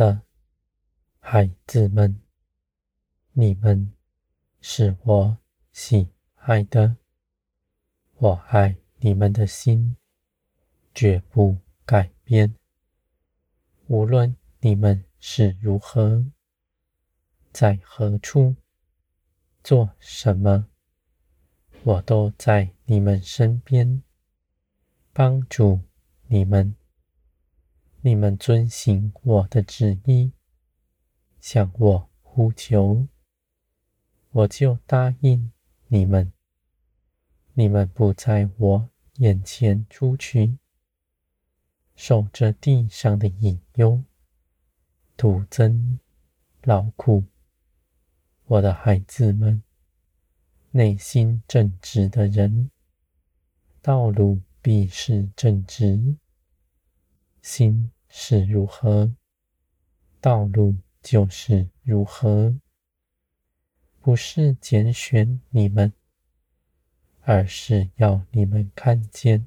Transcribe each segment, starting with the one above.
的孩子们，你们是我喜爱的，我爱你们的心绝不改变。无论你们是如何，在何处，做什么，我都在你们身边，帮助你们。你们遵行我的旨意，向我呼求，我就答应你们。你们不在我眼前出去，受着地上的隐忧，徒增劳苦。我的孩子们，内心正直的人，道路必是正直。心是如何，道路就是如何。不是拣选你们，而是要你们看见，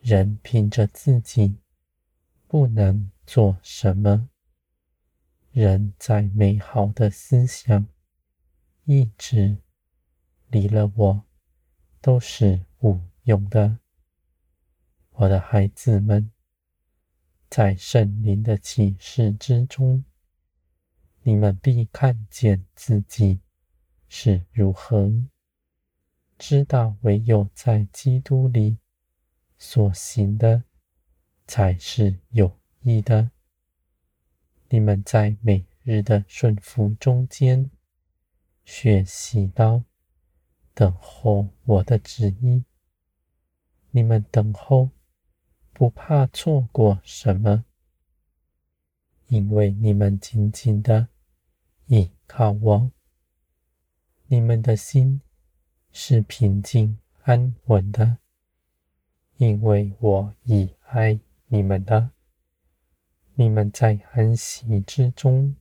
人凭着自己不能做什么。人再美好的思想、意志，离了我，都是无用的。我的孩子们。在圣灵的启示之中，你们必看见自己是如何，知道唯有在基督里所行的才是有益的。你们在每日的顺服中间，学习到等候我的旨意。你们等候。不怕错过什么，因为你们紧紧的依靠我，你们的心是平静安稳的，因为我已爱你们了。你们在安息之中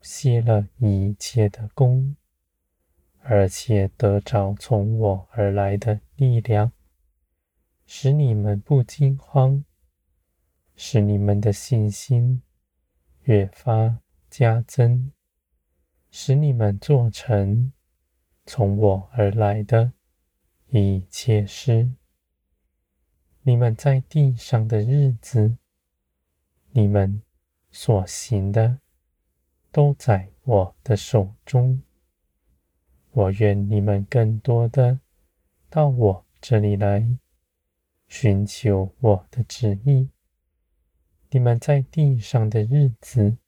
歇了一切的工，而且得着从我而来的力量。使你们不惊慌，使你们的信心越发加增，使你们做成从我而来的一切事。你们在地上的日子，你们所行的都在我的手中。我愿你们更多的到我这里来。寻求我的旨意。你们在地上的日子，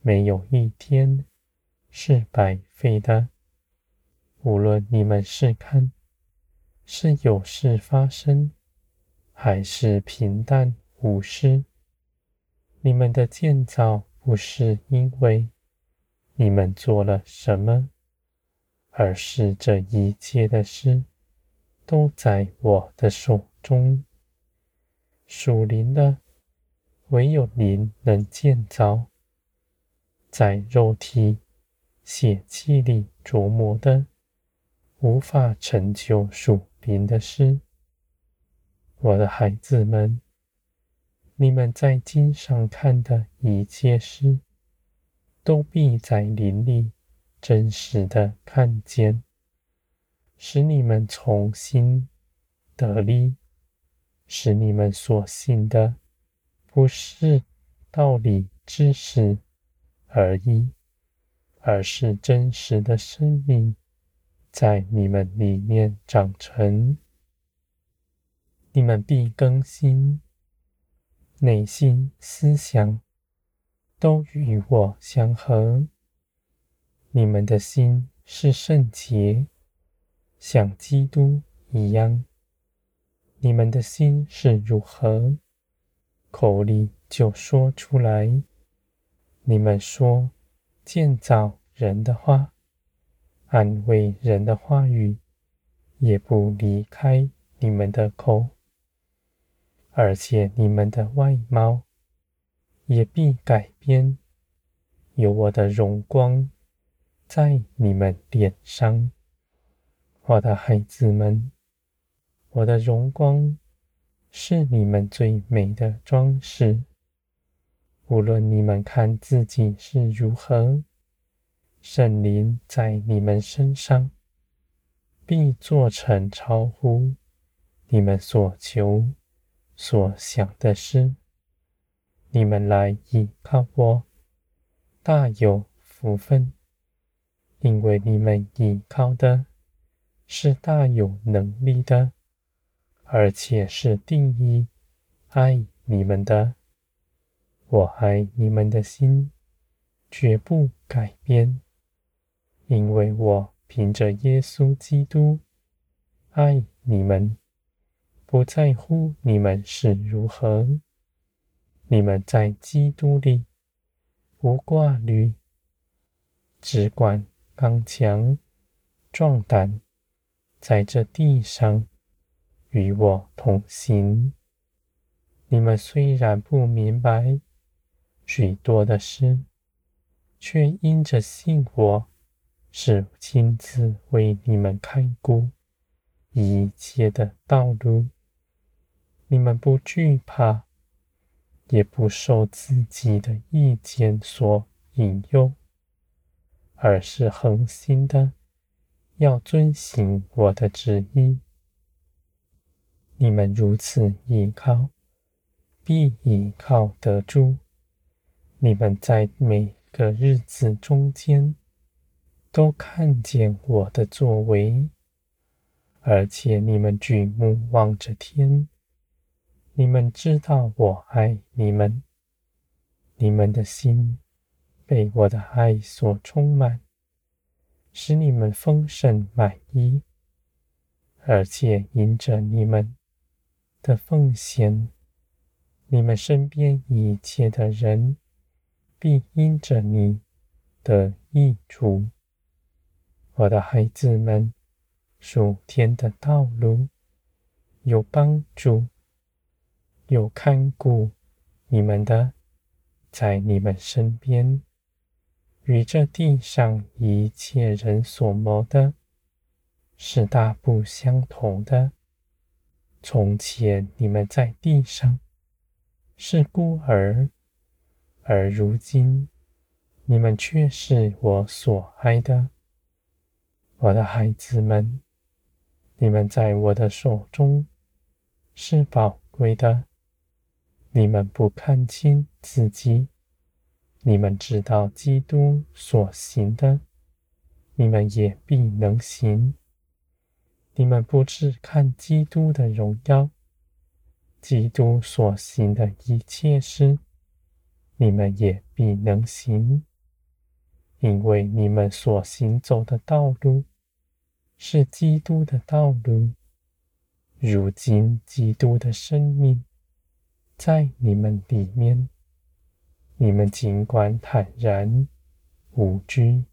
没有一天是白费的。无论你们是看是有事发生，还是平淡无事，你们的建造不是因为你们做了什么，而是这一切的事都在我的手中属灵的，唯有灵能建造；在肉体血气里琢磨的，无法成就属灵的事。我的孩子们，你们在经上看的一切事，都必在灵里真实的看见，使你们从心得力。使你们所信的不是道理知识而已，而是真实的生命在你们里面长成。你们必更新，内心思想都与我相合。你们的心是圣洁，像基督一样。你们的心是如何，口里就说出来。你们说建造人的话，安慰人的话语，也不离开你们的口，而且你们的外貌也必改变，有我的荣光在你们脸上，我的孩子们。我的荣光是你们最美的装饰，无论你们看自己是如何，圣灵在你们身上必做成超乎你们所求所想的事。你们来倚靠我，大有福分，因为你们倚靠的是大有能力的，而且是第一爱你们的。我爱你们的心绝不改变，因为我凭着耶稣基督爱你们，不在乎你们是如何。你们在基督里无挂虑，只管刚强壮胆，在这地上与我同行。你们虽然不明白许多的事，却因着信我是亲自为你们开顾一切的道路，你们不惧怕。也不受自己的意见所引诱，而是恒心的要遵行我的旨意。你们如此倚靠，必倚靠得住。你们在每个日子中间都看见我的作为，而且你们举目望着天。你们知道我爱你们，你们的心被我的爱所充满，使你们丰盛满意，而且因着你们的奉献，你们身边一切的人必因着你的益处。我的孩子们，属天的道路有帮助。有看顾你们的，在你们身边，与这地上一切人所谋的，是大不相同的。从前你们在地上是孤儿，而如今你们却是我所爱的，我的孩子们，你们在我的手中是宝贵的。你们不看清自己，你们知道基督所行的，你们也必能行。你们不只看基督的荣耀，基督所行的一切事，你们也必能行，因为你们所行走的道路是基督的道路。如今，基督的生命。在你们里面，你们尽管坦然无惧。